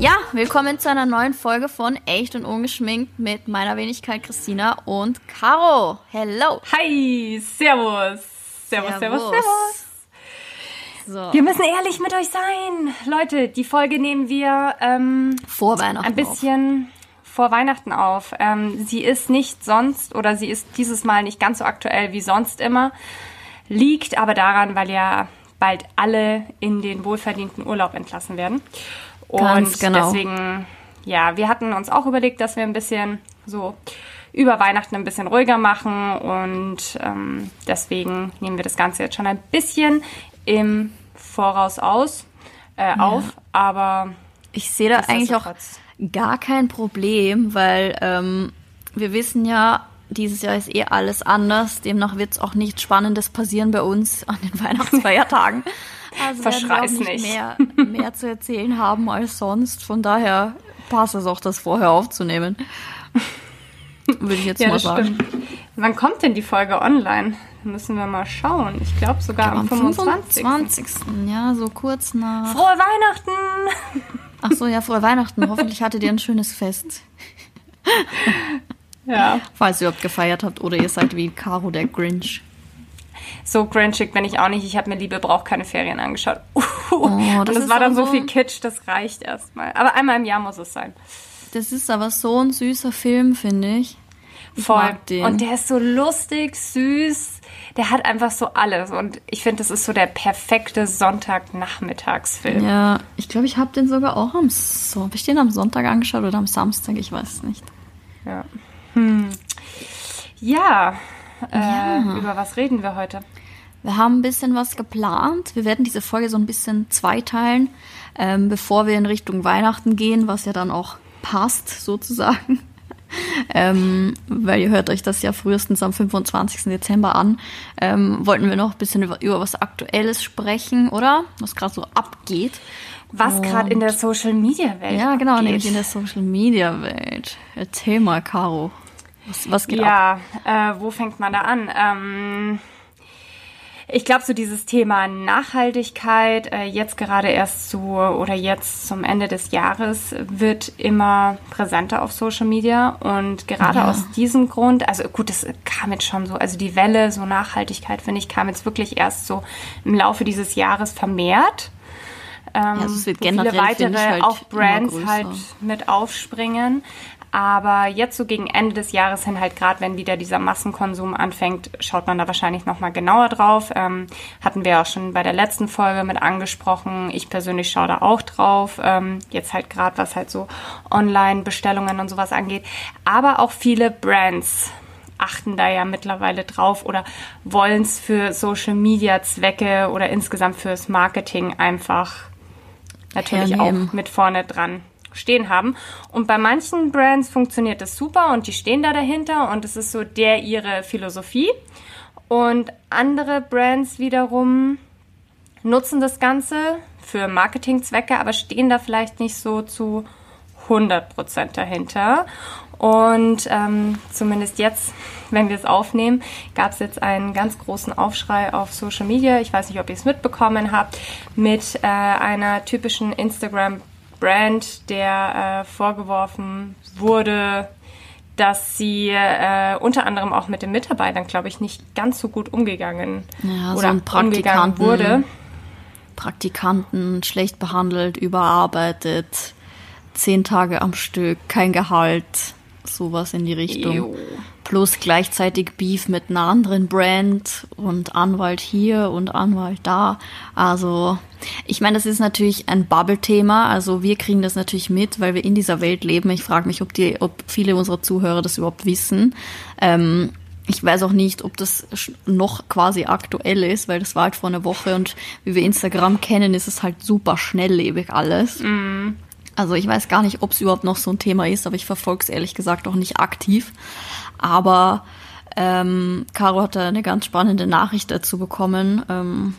Ja, willkommen zu einer neuen Folge von Echt und Ungeschminkt mit meiner Wenigkeit Christina und Caro. Hello. Hi, servus. Servus, servus, servus. servus. So. Wir müssen ehrlich mit euch sein. Leute, die Folge nehmen wir ähm, vor Weihnachten ein bisschen auf. vor Weihnachten auf. Ähm, sie ist nicht sonst oder sie ist dieses Mal nicht ganz so aktuell wie sonst immer. Liegt aber daran, weil ja bald alle in den wohlverdienten Urlaub entlassen werden. Und Ganz genau. deswegen, ja, wir hatten uns auch überlegt, dass wir ein bisschen so über Weihnachten ein bisschen ruhiger machen und ähm, deswegen nehmen wir das Ganze jetzt schon ein bisschen im Voraus aus, äh, ja. auf, aber ich sehe da eigentlich auch gar kein Problem, weil ähm, wir wissen ja, dieses Jahr ist eh alles anders, demnach wird es auch nichts Spannendes passieren bei uns an den Weihnachtsfeiertagen. Also Verschreiß nicht, nicht. Mehr, mehr zu erzählen haben als sonst. Von daher passt es auch, das vorher aufzunehmen. Würde ich jetzt ja, mal sagen. Stimmt. Wann kommt denn die Folge online? Müssen wir mal schauen. Ich glaube sogar am 25. 25. Ja, so kurz nach. Frohe Weihnachten! Ach so, ja, frohe Weihnachten. Hoffentlich hattet ihr ein schönes Fest. Ja. Falls ihr überhaupt gefeiert habt oder ihr seid wie Caro der Grinch so grinchig bin ich auch nicht. Ich habe mir Liebe braucht keine Ferien angeschaut. Uh, oh, das und das war dann so viel Kitsch, das reicht erstmal. Aber einmal im Jahr muss es sein. Das ist aber so ein süßer Film, finde ich. Voll. Und der ist so lustig, süß. Der hat einfach so alles. Und ich finde, das ist so der perfekte Sonntagnachmittagsfilm. Ja, ich glaube, ich habe den sogar auch am so, habe ich den am Sonntag angeschaut oder am Samstag, ich weiß nicht. Ja. Hm. Ja, äh, ja. Über was reden wir heute? Wir haben ein bisschen was geplant. Wir werden diese Folge so ein bisschen zweiteilen, ähm, bevor wir in Richtung Weihnachten gehen, was ja dann auch passt sozusagen. Ähm, weil ihr hört euch das ja frühestens am 25. Dezember an. Ähm, wollten wir noch ein bisschen über, über was Aktuelles sprechen, oder? Was gerade so abgeht. Was gerade in der Social Media Welt. Ja, genau, nämlich in der Social Media Welt. Erzähl mal, Caro. Was, was geht ja, ab? Ja, äh, wo fängt man da an? Ähm, ich glaube, so dieses Thema Nachhaltigkeit, äh, jetzt gerade erst zu oder jetzt zum Ende des Jahres, wird immer präsenter auf Social Media. Und gerade ja. aus diesem Grund, also gut, das kam jetzt schon so, also die Welle, so Nachhaltigkeit, finde ich, kam jetzt wirklich erst so im Laufe dieses Jahres vermehrt. Ähm, ja, also es wird generell, viele weitere halt auch Brands halt mit aufspringen. Aber jetzt so gegen Ende des Jahres hin, halt gerade wenn wieder dieser Massenkonsum anfängt, schaut man da wahrscheinlich nochmal genauer drauf. Ähm, hatten wir auch schon bei der letzten Folge mit angesprochen. Ich persönlich schaue da auch drauf. Ähm, jetzt halt gerade, was halt so Online-Bestellungen und sowas angeht. Aber auch viele Brands achten da ja mittlerweile drauf oder wollen es für Social-Media-Zwecke oder insgesamt fürs Marketing einfach natürlich Hernehmen. auch mit vorne dran stehen haben. Und bei manchen Brands funktioniert das super und die stehen da dahinter und es ist so der ihre Philosophie. Und andere Brands wiederum nutzen das Ganze für Marketingzwecke, aber stehen da vielleicht nicht so zu 100% dahinter. Und ähm, zumindest jetzt, wenn wir es aufnehmen, gab es jetzt einen ganz großen Aufschrei auf Social Media. Ich weiß nicht, ob ihr es mitbekommen habt, mit äh, einer typischen Instagram Brand, der äh, vorgeworfen wurde, dass sie äh, unter anderem auch mit den Mitarbeitern, glaube ich, nicht ganz so gut umgegangen ja, oder so umgegangen wurde. Praktikanten schlecht behandelt, überarbeitet, zehn Tage am Stück, kein Gehalt, sowas in die Richtung. Ew plus gleichzeitig Beef mit einer anderen Brand und Anwalt hier und Anwalt da. Also ich meine, das ist natürlich ein Bubble-Thema. Also wir kriegen das natürlich mit, weil wir in dieser Welt leben. Ich frage mich, ob die, ob viele unserer Zuhörer das überhaupt wissen. Ähm, ich weiß auch nicht, ob das noch quasi aktuell ist, weil das war halt vor einer Woche und wie wir Instagram kennen, ist es halt super schnelllebig alles. Mm. Also ich weiß gar nicht, ob es überhaupt noch so ein Thema ist, aber ich verfolge es ehrlich gesagt auch nicht aktiv. Aber ähm, Caro hatte eine ganz spannende Nachricht dazu bekommen. Ähm,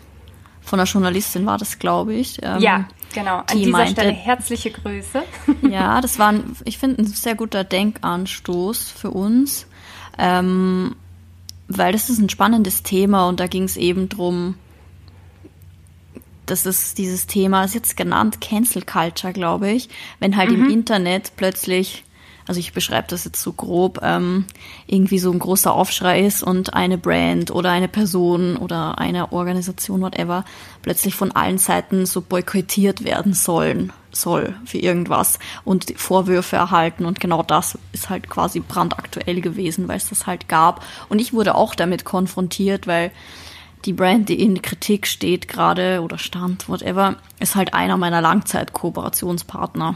von einer Journalistin war das, glaube ich. Ähm, ja, Genau, an dieser meinte, Stelle herzliche Grüße. Ja, das war, ein, ich finde, ein sehr guter Denkanstoß für uns, ähm, weil das ist ein spannendes Thema und da ging es eben drum, das ist dieses Thema, ist jetzt genannt Cancel Culture, glaube ich, wenn halt mhm. im Internet plötzlich also ich beschreibe das jetzt so grob, ähm, irgendwie so ein großer Aufschrei ist und eine Brand oder eine Person oder eine Organisation, whatever, plötzlich von allen Seiten so boykottiert werden sollen, soll für irgendwas und Vorwürfe erhalten und genau das ist halt quasi brandaktuell gewesen, weil es das halt gab. Und ich wurde auch damit konfrontiert, weil die Brand, die in Kritik steht gerade oder stand, whatever, ist halt einer meiner Langzeit-Kooperationspartner.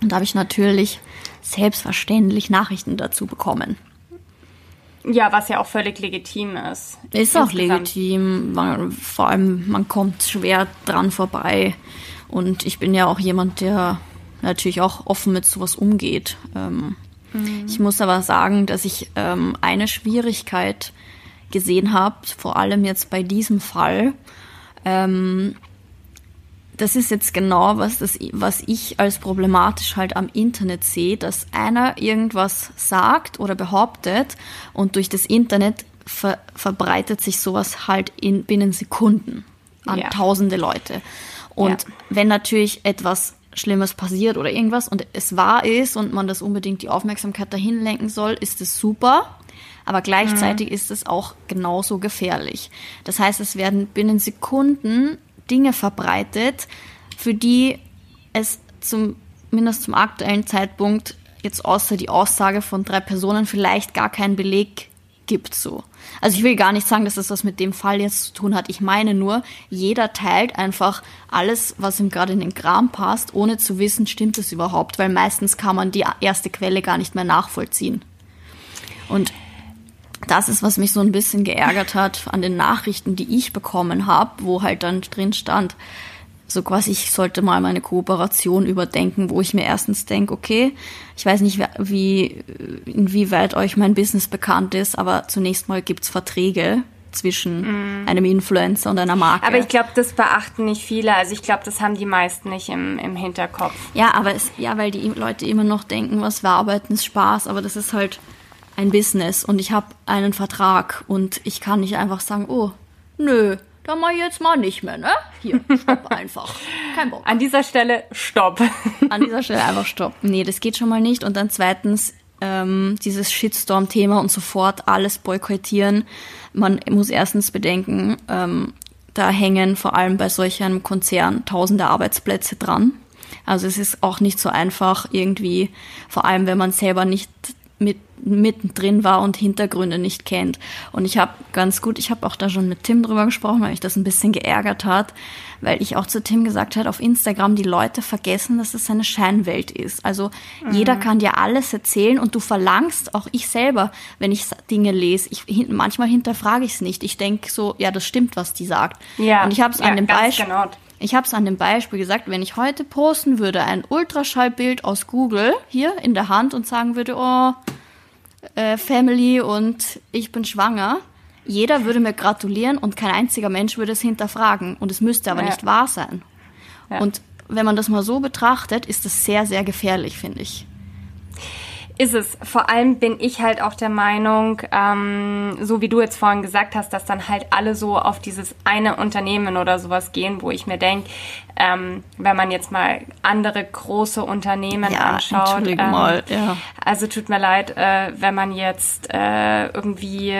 Und da habe ich natürlich selbstverständlich Nachrichten dazu bekommen. Ja, was ja auch völlig legitim ist. Ist auch legitim. Man, vor allem, man kommt schwer dran vorbei. Und ich bin ja auch jemand, der natürlich auch offen mit sowas umgeht. Ähm, mhm. Ich muss aber sagen, dass ich ähm, eine Schwierigkeit gesehen habe, vor allem jetzt bei diesem Fall. Ähm, das ist jetzt genau, was, das, was ich als problematisch halt am Internet sehe, dass einer irgendwas sagt oder behauptet und durch das Internet ver verbreitet sich sowas halt in binnen Sekunden an ja. tausende Leute. Und ja. wenn natürlich etwas Schlimmes passiert oder irgendwas und es wahr ist und man das unbedingt die Aufmerksamkeit dahin lenken soll, ist es super. Aber gleichzeitig mhm. ist es auch genauso gefährlich. Das heißt, es werden binnen Sekunden Dinge verbreitet, für die es zumindest zum aktuellen Zeitpunkt jetzt außer die Aussage von drei Personen vielleicht gar keinen Beleg gibt so. Also ich will gar nicht sagen, dass das was mit dem Fall jetzt zu tun hat. Ich meine nur, jeder teilt einfach alles, was ihm gerade in den Kram passt, ohne zu wissen, stimmt es überhaupt, weil meistens kann man die erste Quelle gar nicht mehr nachvollziehen. Und das ist, was mich so ein bisschen geärgert hat an den Nachrichten, die ich bekommen habe, wo halt dann drin stand, so quasi, ich sollte mal meine Kooperation überdenken, wo ich mir erstens denke, okay, ich weiß nicht, wie, inwieweit euch mein Business bekannt ist, aber zunächst mal gibt's Verträge zwischen mm. einem Influencer und einer Marke. Aber ich glaube, das beachten nicht viele. Also ich glaube, das haben die meisten nicht im, im Hinterkopf. Ja, aber es, ja, weil die Leute immer noch denken, was wir arbeiten ist Spaß, aber das ist halt ein Business und ich habe einen Vertrag und ich kann nicht einfach sagen, oh, nö, da mal jetzt mal nicht mehr, ne? Hier, stopp einfach. Kein Bock. An dieser Stelle stopp. An dieser Stelle einfach stopp. Nee, das geht schon mal nicht. Und dann zweitens, ähm, dieses Shitstorm-Thema und sofort alles boykottieren. Man muss erstens bedenken, ähm, da hängen vor allem bei solch einem Konzern tausende Arbeitsplätze dran. Also es ist auch nicht so einfach irgendwie, vor allem wenn man selber nicht mit, mittendrin war und Hintergründe nicht kennt. Und ich habe ganz gut, ich habe auch da schon mit Tim drüber gesprochen, weil mich das ein bisschen geärgert hat, weil ich auch zu Tim gesagt habe, auf Instagram die Leute vergessen, dass es eine Scheinwelt ist. Also mhm. jeder kann dir alles erzählen und du verlangst, auch ich selber, wenn ich Dinge lese, ich, manchmal hinterfrage ich es nicht. Ich denke so, ja, das stimmt, was die sagt. Ja, und ich habe es ja, an dem Beispiel. Genau. Ich habe es an dem Beispiel gesagt, wenn ich heute posten würde, ein Ultraschallbild aus Google hier in der Hand und sagen würde, oh, äh, Family und ich bin schwanger, jeder würde mir gratulieren und kein einziger Mensch würde es hinterfragen. Und es müsste aber ja. nicht wahr sein. Ja. Und wenn man das mal so betrachtet, ist das sehr, sehr gefährlich, finde ich. Ist es. Vor allem bin ich halt auch der Meinung, ähm, so wie du jetzt vorhin gesagt hast, dass dann halt alle so auf dieses eine Unternehmen oder sowas gehen, wo ich mir denke, ähm, wenn man jetzt mal andere große Unternehmen ja, anschaut. Ähm, mal, ja. Also tut mir leid, äh, wenn man jetzt äh, irgendwie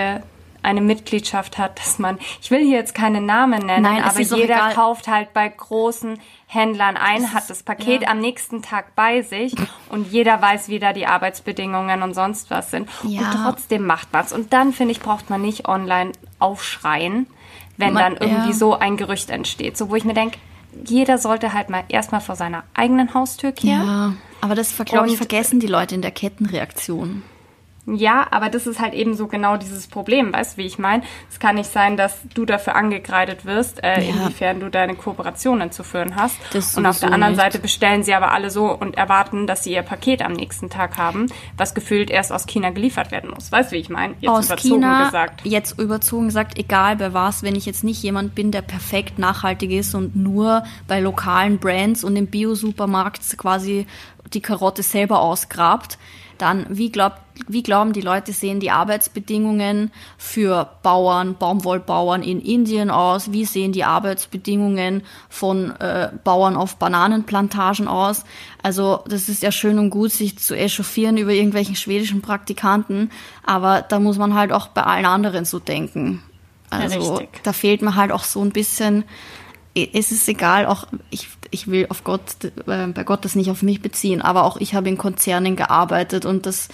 eine Mitgliedschaft hat, dass man, ich will hier jetzt keine Namen nennen, Nein, aber jeder kauft halt bei großen Händlern ein, hat das Paket ja. am nächsten Tag bei sich und jeder weiß, wie da die Arbeitsbedingungen und sonst was sind. Ja. Und trotzdem macht man's. Und dann, finde ich, braucht man nicht online aufschreien, wenn man, dann irgendwie ja. so ein Gerücht entsteht. So, wo ich mir denke, jeder sollte halt mal erstmal vor seiner eigenen Haustür kehren. Ja, aber das, glaube ich, vergessen die Leute in der Kettenreaktion. Ja, aber das ist halt eben so genau dieses Problem, weißt du, wie ich meine? Es kann nicht sein, dass du dafür angekreidet wirst, äh, ja. inwiefern du deine Kooperationen zu führen hast. Das und auf der anderen nicht. Seite bestellen sie aber alle so und erwarten, dass sie ihr Paket am nächsten Tag haben, was gefühlt erst aus China geliefert werden muss. Weißt du, wie ich meine? Jetzt aus überzogen China, gesagt. Jetzt überzogen gesagt, egal bei was, wenn ich jetzt nicht jemand bin, der perfekt nachhaltig ist und nur bei lokalen Brands und im Bio-Supermarkt quasi die Karotte selber ausgrabt, dann, wie, glaubt, wie glauben die Leute, sehen die Arbeitsbedingungen für Bauern, Baumwollbauern in Indien aus? Wie sehen die Arbeitsbedingungen von äh, Bauern auf Bananenplantagen aus? Also das ist ja schön und gut, sich zu echauffieren über irgendwelchen schwedischen Praktikanten, aber da muss man halt auch bei allen anderen so denken. Also ja, da fehlt mir halt auch so ein bisschen es ist egal, auch ich, ich will auf Gott, äh, bei Gott das nicht auf mich beziehen, aber auch ich habe in Konzernen gearbeitet und dass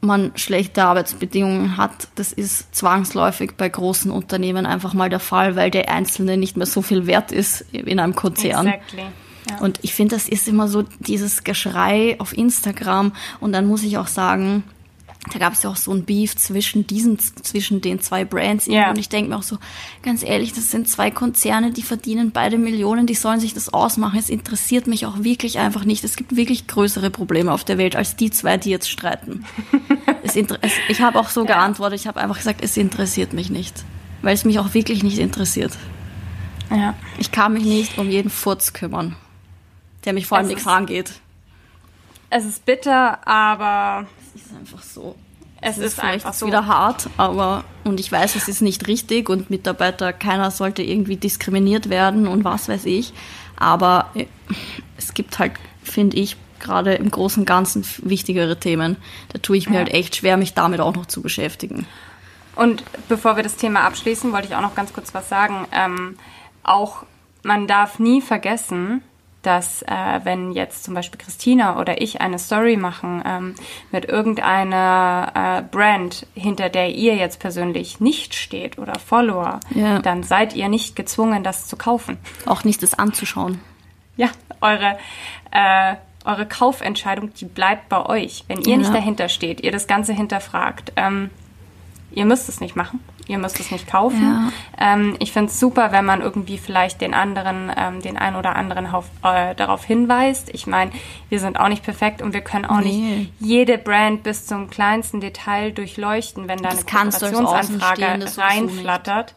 man schlechte Arbeitsbedingungen hat, das ist zwangsläufig bei großen Unternehmen einfach mal der Fall, weil der Einzelne nicht mehr so viel wert ist in einem Konzern. Exactly. Ja. Und ich finde, das ist immer so dieses Geschrei auf Instagram und dann muss ich auch sagen, da gab es ja auch so ein Beef zwischen diesen, zwischen den zwei Brands. Yeah. Und ich denke mir auch so, ganz ehrlich, das sind zwei Konzerne, die verdienen beide Millionen, die sollen sich das ausmachen. Es interessiert mich auch wirklich einfach nicht. Es gibt wirklich größere Probleme auf der Welt als die zwei, die jetzt streiten. es es, ich habe auch so geantwortet, ich habe einfach gesagt, es interessiert mich nicht. Weil es mich auch wirklich nicht interessiert. Ja. Ich kann mich nicht um jeden Furz kümmern, der mich vor allem nichts angeht. Es ist bitter, aber ist einfach so. Es, es ist, ist vielleicht so. wieder hart, aber und ich weiß, es ist nicht richtig und Mitarbeiter, keiner sollte irgendwie diskriminiert werden und was weiß ich. Aber äh, es gibt halt, finde ich, gerade im Großen und Ganzen wichtigere Themen. Da tue ich mir ja. halt echt schwer, mich damit auch noch zu beschäftigen. Und bevor wir das Thema abschließen, wollte ich auch noch ganz kurz was sagen. Ähm, auch man darf nie vergessen, dass äh, wenn jetzt zum Beispiel Christina oder ich eine Story machen ähm, mit irgendeiner äh, Brand, hinter der ihr jetzt persönlich nicht steht oder Follower, ja. dann seid ihr nicht gezwungen, das zu kaufen. Auch nicht das anzuschauen. Ja, eure äh, eure Kaufentscheidung, die bleibt bei euch. Wenn ihr ja. nicht dahinter steht, ihr das Ganze hinterfragt, ähm, ihr müsst es nicht machen ihr müsst es nicht kaufen. Ja. Ähm, ich finde es super, wenn man irgendwie vielleicht den anderen, ähm, den einen oder anderen auf, äh, darauf hinweist. Ich meine, wir sind auch nicht perfekt und wir können auch nee. nicht jede Brand bis zum kleinsten Detail durchleuchten, wenn da eine Kooperationsanfrage reinflattert.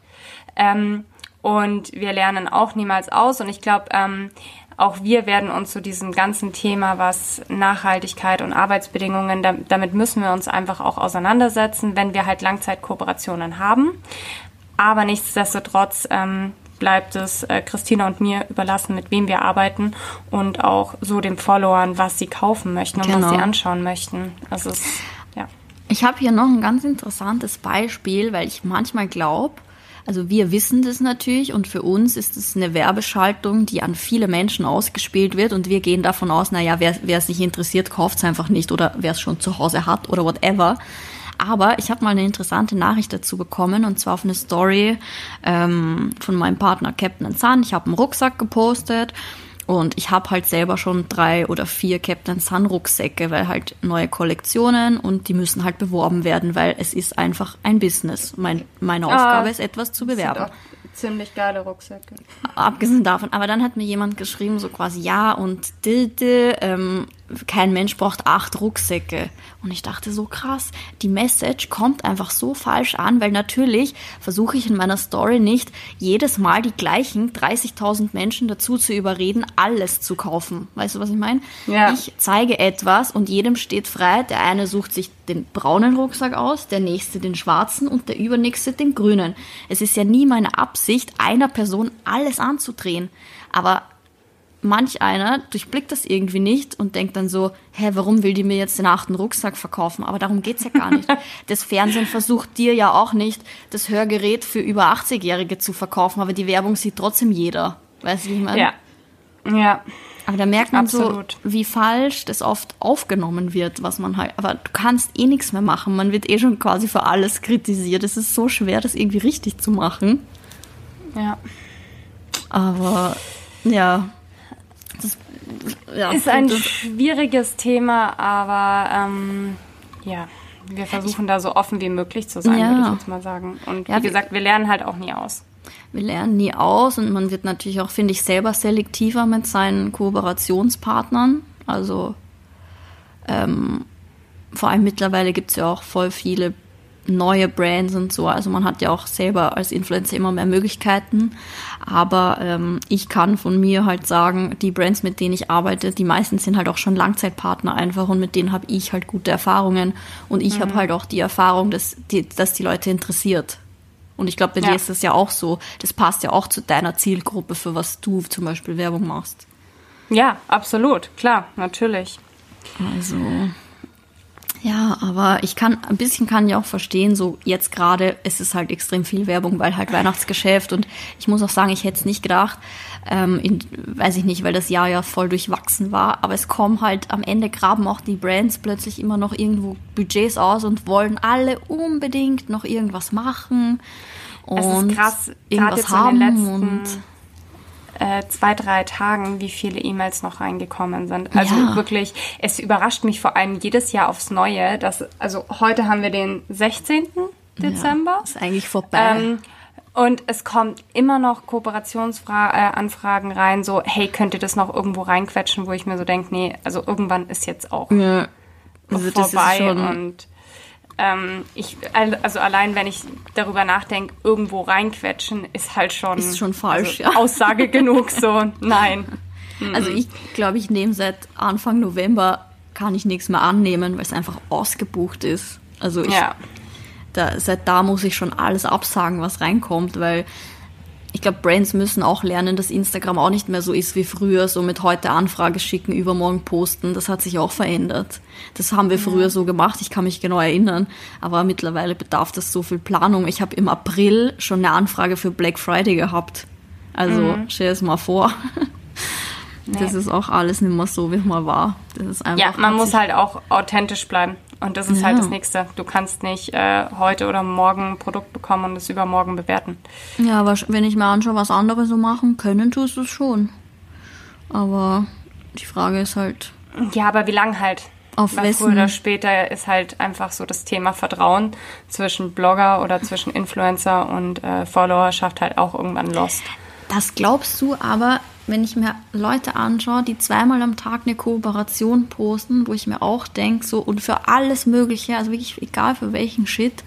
Ähm, und wir lernen auch niemals aus. Und ich glaube, ähm, auch wir werden uns zu diesem ganzen Thema, was Nachhaltigkeit und Arbeitsbedingungen, damit müssen wir uns einfach auch auseinandersetzen, wenn wir halt Langzeitkooperationen haben. Aber nichtsdestotrotz ähm, bleibt es äh, Christina und mir überlassen, mit wem wir arbeiten und auch so den Followern, was sie kaufen möchten und genau. was sie anschauen möchten. Also es, ja. Ich habe hier noch ein ganz interessantes Beispiel, weil ich manchmal glaube, also wir wissen das natürlich und für uns ist es eine Werbeschaltung, die an viele Menschen ausgespielt wird und wir gehen davon aus, naja, wer, es nicht interessiert, kauft es einfach nicht oder wer es schon zu Hause hat oder whatever. Aber ich habe mal eine interessante Nachricht dazu bekommen und zwar auf eine Story ähm, von meinem Partner Captain Sun. Ich habe einen Rucksack gepostet und ich habe halt selber schon drei oder vier Captain Sun Rucksäcke, weil halt neue Kollektionen und die müssen halt beworben werden, weil es ist einfach ein Business. Mein, meine ah, Aufgabe ah, ist, etwas zu bewerben. Ziemlich geile Rucksäcke. Abgesehen davon, aber dann hat mir jemand geschrieben, so quasi, ja, und dilde, ähm, kein Mensch braucht acht Rucksäcke. Und ich dachte so krass, die Message kommt einfach so falsch an, weil natürlich versuche ich in meiner Story nicht jedes Mal die gleichen 30.000 Menschen dazu zu überreden, alles zu kaufen. Weißt du, was ich meine? Ja. Ich zeige etwas und jedem steht frei. Der eine sucht sich den braunen Rucksack aus, der nächste den schwarzen und der übernächste den grünen. Es ist ja nie meine Absicht, einer Person alles anzudrehen. Aber manch einer durchblickt das irgendwie nicht und denkt dann so, hä, warum will die mir jetzt den achten Rucksack verkaufen? Aber darum geht's ja gar nicht. Das Fernsehen versucht dir ja auch nicht, das Hörgerät für über 80-Jährige zu verkaufen, aber die Werbung sieht trotzdem jeder. Weißt du, wie ich meine? Ja. Ja. Aber da merkt man Absolut. so, wie falsch das oft aufgenommen wird, was man halt, aber du kannst eh nichts mehr machen. Man wird eh schon quasi für alles kritisiert. Es ist so schwer, das irgendwie richtig zu machen. Ja. Aber, ja, ja, ist ein schwieriges Thema, aber ähm, ja, wir versuchen ich, da so offen wie möglich zu sein, ja. würde ich jetzt mal sagen. Und ja, wie gesagt, wir lernen halt auch nie aus. Wir lernen nie aus und man wird natürlich auch, finde ich, selber selektiver mit seinen Kooperationspartnern. Also ähm, vor allem mittlerweile gibt es ja auch voll viele neue Brands und so. Also man hat ja auch selber als Influencer immer mehr Möglichkeiten. Aber ähm, ich kann von mir halt sagen, die Brands, mit denen ich arbeite, die meisten sind halt auch schon Langzeitpartner einfach und mit denen habe ich halt gute Erfahrungen. Und ich mhm. habe halt auch die Erfahrung, dass die, dass die Leute interessiert. Und ich glaube, bei ja. dir ist das ja auch so. Das passt ja auch zu deiner Zielgruppe, für was du zum Beispiel Werbung machst. Ja, absolut, klar, natürlich. Also. Ja, aber ich kann, ein bisschen kann ich auch verstehen, so jetzt gerade ist es halt extrem viel Werbung, weil halt Weihnachtsgeschäft und ich muss auch sagen, ich hätte es nicht gedacht, ähm, in, weiß ich nicht, weil das Jahr ja voll durchwachsen war, aber es kommen halt am Ende graben auch die Brands plötzlich immer noch irgendwo Budgets aus und wollen alle unbedingt noch irgendwas machen und es ist krass, irgendwas haben und äh, zwei, drei Tagen, wie viele E-Mails noch reingekommen sind. Also ja. wirklich, es überrascht mich vor allem jedes Jahr aufs Neue, dass, also heute haben wir den 16. Dezember. Ja, ist eigentlich vorbei. Ähm, und es kommt immer noch Kooperationsanfragen rein, so, hey, könnt ihr das noch irgendwo reinquetschen, wo ich mir so denke, nee, also irgendwann ist jetzt auch ja. also vorbei und ähm, ich, also allein wenn ich darüber nachdenke, irgendwo reinquetschen, ist halt schon, ist schon falsch, also ja. Aussage genug so, nein. Also ich glaube, ich nehme seit Anfang November kann ich nichts mehr annehmen, weil es einfach ausgebucht ist. Also ich, ja. da, seit da muss ich schon alles absagen, was reinkommt, weil ich glaube, Brands müssen auch lernen, dass Instagram auch nicht mehr so ist wie früher, so mit heute Anfrage schicken, übermorgen posten. Das hat sich auch verändert. Das haben wir ja. früher so gemacht, ich kann mich genau erinnern. Aber mittlerweile bedarf das so viel Planung. Ich habe im April schon eine Anfrage für Black Friday gehabt. Also mhm. stell es mal vor. Nee. Das ist auch alles nicht mehr so, wie es mal war. Das ist einfach ja, man muss halt auch authentisch bleiben. Und das ist ja. halt das Nächste. Du kannst nicht äh, heute oder morgen ein Produkt bekommen und es übermorgen bewerten. Ja, aber wenn ich mir anschaue, was andere so machen können, tust du es schon. Aber die Frage ist halt. Ja, aber wie lang halt? Auf Weil? Früher oder später ist halt einfach so das Thema Vertrauen zwischen Blogger oder zwischen Influencer und äh, Followerschaft halt auch irgendwann lost. Das glaubst du, aber wenn ich mir Leute anschaue, die zweimal am Tag eine Kooperation posten, wo ich mir auch denke, so und für alles Mögliche, also wirklich egal für welchen Shit,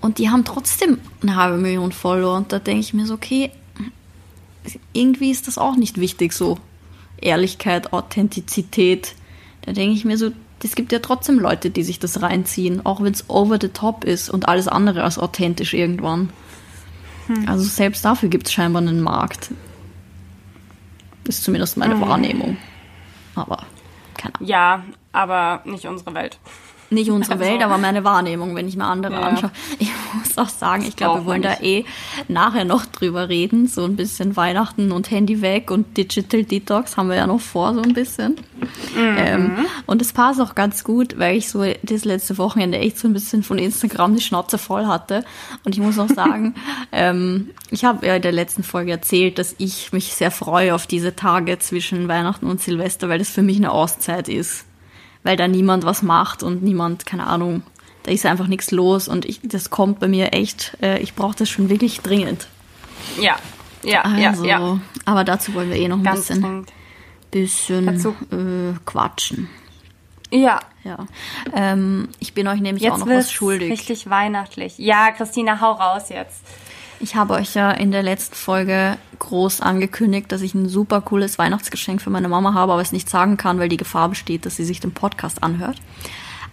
und die haben trotzdem eine halbe Million Follower und da denke ich mir so, okay, irgendwie ist das auch nicht wichtig, so Ehrlichkeit, Authentizität. Da denke ich mir so, es gibt ja trotzdem Leute, die sich das reinziehen, auch wenn es over the top ist und alles andere als authentisch irgendwann. Hm. Also selbst dafür gibt es scheinbar einen Markt. Ist zumindest meine mhm. Wahrnehmung. Aber keine Ahnung. Ja, aber nicht unsere Welt. Nicht unsere also. Welt, aber meine Wahrnehmung, wenn ich mir andere ja. anschaue. Ich muss auch sagen, ich glaube, wir wollen da eh nachher noch drüber reden. So ein bisschen Weihnachten und Handy weg und Digital Detox haben wir ja noch vor, so ein bisschen. Mhm. Ähm, und es passt auch ganz gut, weil ich so das letzte Wochenende echt so ein bisschen von Instagram die Schnauze voll hatte. Und ich muss auch sagen, ähm, ich habe ja in der letzten Folge erzählt, dass ich mich sehr freue auf diese Tage zwischen Weihnachten und Silvester, weil das für mich eine Auszeit ist weil da niemand was macht und niemand, keine Ahnung, da ist einfach nichts los und ich, das kommt bei mir echt, äh, ich brauche das schon wirklich dringend. Ja, ja, also, ja, ja. Aber dazu wollen wir eh noch ein Ganz bisschen, bisschen äh, quatschen. Ja. Ja. Ähm, ich bin euch nämlich jetzt auch noch was schuldig. Richtig weihnachtlich. Ja, Christina, hau raus jetzt. Ich habe euch ja in der letzten Folge groß angekündigt, dass ich ein super cooles Weihnachtsgeschenk für meine Mama habe, aber es nicht sagen kann, weil die Gefahr besteht, dass sie sich den Podcast anhört.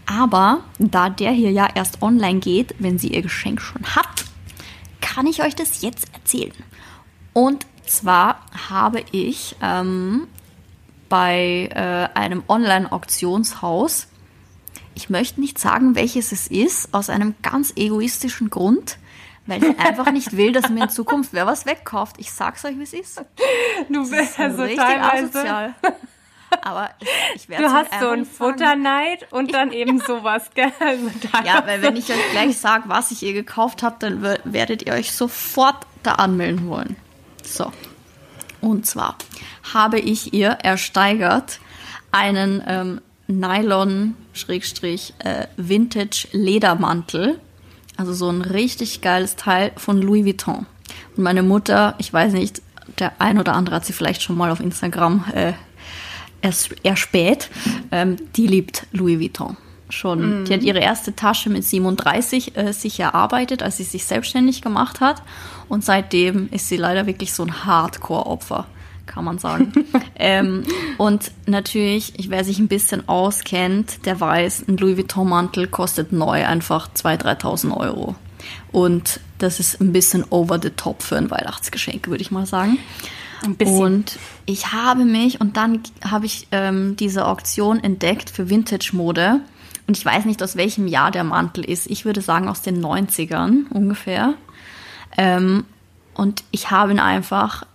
Aber da der hier ja erst online geht, wenn sie ihr Geschenk schon hat, kann ich euch das jetzt erzählen. Und zwar habe ich ähm, bei äh, einem Online-Auktionshaus, ich möchte nicht sagen, welches es ist, aus einem ganz egoistischen Grund, weil ich einfach nicht will, dass mir in Zukunft wer was wegkauft. Ich sag's euch, wie es ist. Du bist ja so richtig teilweise. asozial. Aber ich, ich werde Du hast so einen Futterneid und dann eben sowas, gell? Also ja, weil wenn ich euch gleich sage, was ich ihr gekauft habe, dann werdet ihr euch sofort da anmelden wollen. So. Und zwar habe ich ihr ersteigert einen ähm, Nylon-Vintage-Ledermantel. Also so ein richtig geiles Teil von Louis Vuitton. Und meine Mutter, ich weiß nicht, der ein oder andere hat sie vielleicht schon mal auf Instagram äh, erspäht, ähm, die liebt Louis Vuitton schon. Mm. Die hat ihre erste Tasche mit 37 äh, sich erarbeitet, als sie sich selbstständig gemacht hat. Und seitdem ist sie leider wirklich so ein Hardcore-Opfer, kann man sagen. ähm, und natürlich, wer sich ein bisschen auskennt, der weiß, ein Louis Vuitton-Mantel kostet neu einfach 2.000, 3.000 Euro. Und das ist ein bisschen over the top für ein Weihnachtsgeschenk, würde ich mal sagen. Ein bisschen. Und ich habe mich, und dann habe ich ähm, diese Auktion entdeckt für Vintage-Mode. Und ich weiß nicht, aus welchem Jahr der Mantel ist. Ich würde sagen aus den 90ern ungefähr. Ähm, und ich habe ihn einfach,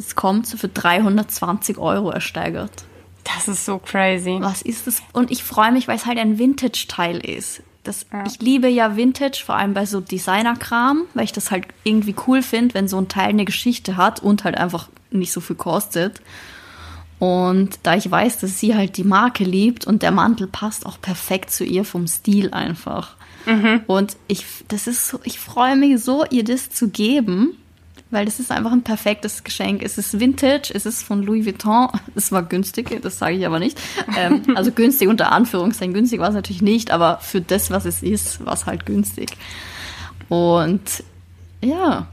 es kommt so für 320 Euro ersteigert. Das ist so crazy. Was ist das? Und ich freue mich, weil es halt ein Vintage-Teil ist. Das, ja. Ich liebe ja Vintage, vor allem bei so Designer-Kram, weil ich das halt irgendwie cool finde, wenn so ein Teil eine Geschichte hat und halt einfach nicht so viel kostet. Und da ich weiß, dass sie halt die Marke liebt und der Mantel passt auch perfekt zu ihr vom Stil einfach. Mhm. Und ich, das ist so, ich freue mich so, ihr das zu geben, weil das ist einfach ein perfektes Geschenk. Es ist Vintage, es ist von Louis Vuitton. Es war günstig, das sage ich aber nicht. Ähm, also günstig unter Anführungszeichen. Günstig war es natürlich nicht, aber für das, was es ist, war es halt günstig. Und ja,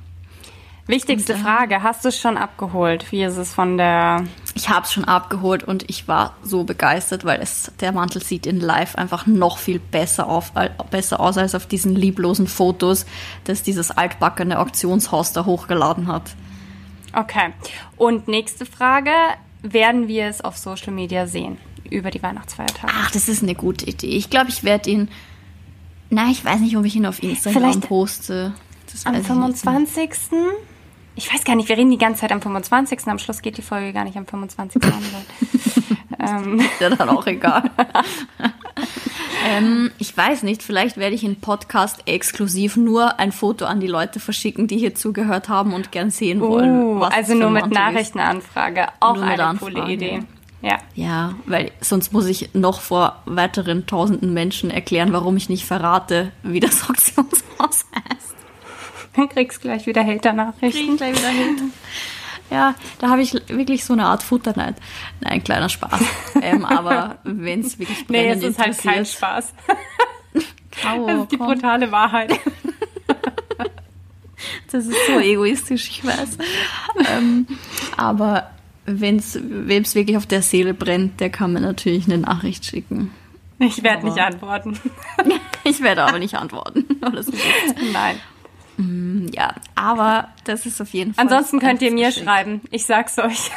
Wichtigste und, äh, Frage, hast du es schon abgeholt? Wie ist es von der... Ich habe es schon abgeholt und ich war so begeistert, weil es der Mantel sieht in Live einfach noch viel besser, auf, besser aus als auf diesen lieblosen Fotos, das dieses altbackene Auktionshaus da hochgeladen hat. Okay. Und nächste Frage, werden wir es auf Social Media sehen über die Weihnachtsfeiertage? Ach, das ist eine gute Idee. Ich glaube, ich werde ihn... Na, ich weiß nicht, ob ich ihn auf Instagram Vielleicht poste. am 25 ich weiß gar nicht, wir reden die ganze Zeit am 25. Am Schluss geht die Folge gar nicht am 25. an. ähm. Ist ja dann auch egal. ähm, ich weiß nicht, vielleicht werde ich in Podcast exklusiv nur ein Foto an die Leute verschicken, die hier zugehört haben und gern sehen wollen. Uh, also nur mit Nachrichtenanfrage. Auch nur eine Anfrage. coole Idee. Ja. ja, weil sonst muss ich noch vor weiteren tausenden Menschen erklären, warum ich nicht verrate, wie das Auktionshaus heißt. Kriegst gleich wieder Hater-Nachrichten. gleich wieder Hater. Ja, da habe ich wirklich so eine Art Futterneid. Nein, kleiner Spaß. ähm, aber wenn es wirklich Nee, es ist halt kein Spaß. Kau, das ist die komm. brutale Wahrheit. das ist so egoistisch, ich weiß. ähm, aber wem es wirklich auf der Seele brennt, der kann mir natürlich eine Nachricht schicken. Ich werde nicht antworten. ich werde aber nicht antworten. Nein. Mm, ja, aber das ist auf jeden Fall. Ansonsten könnt ihr mir schreiben. Ich sag's euch.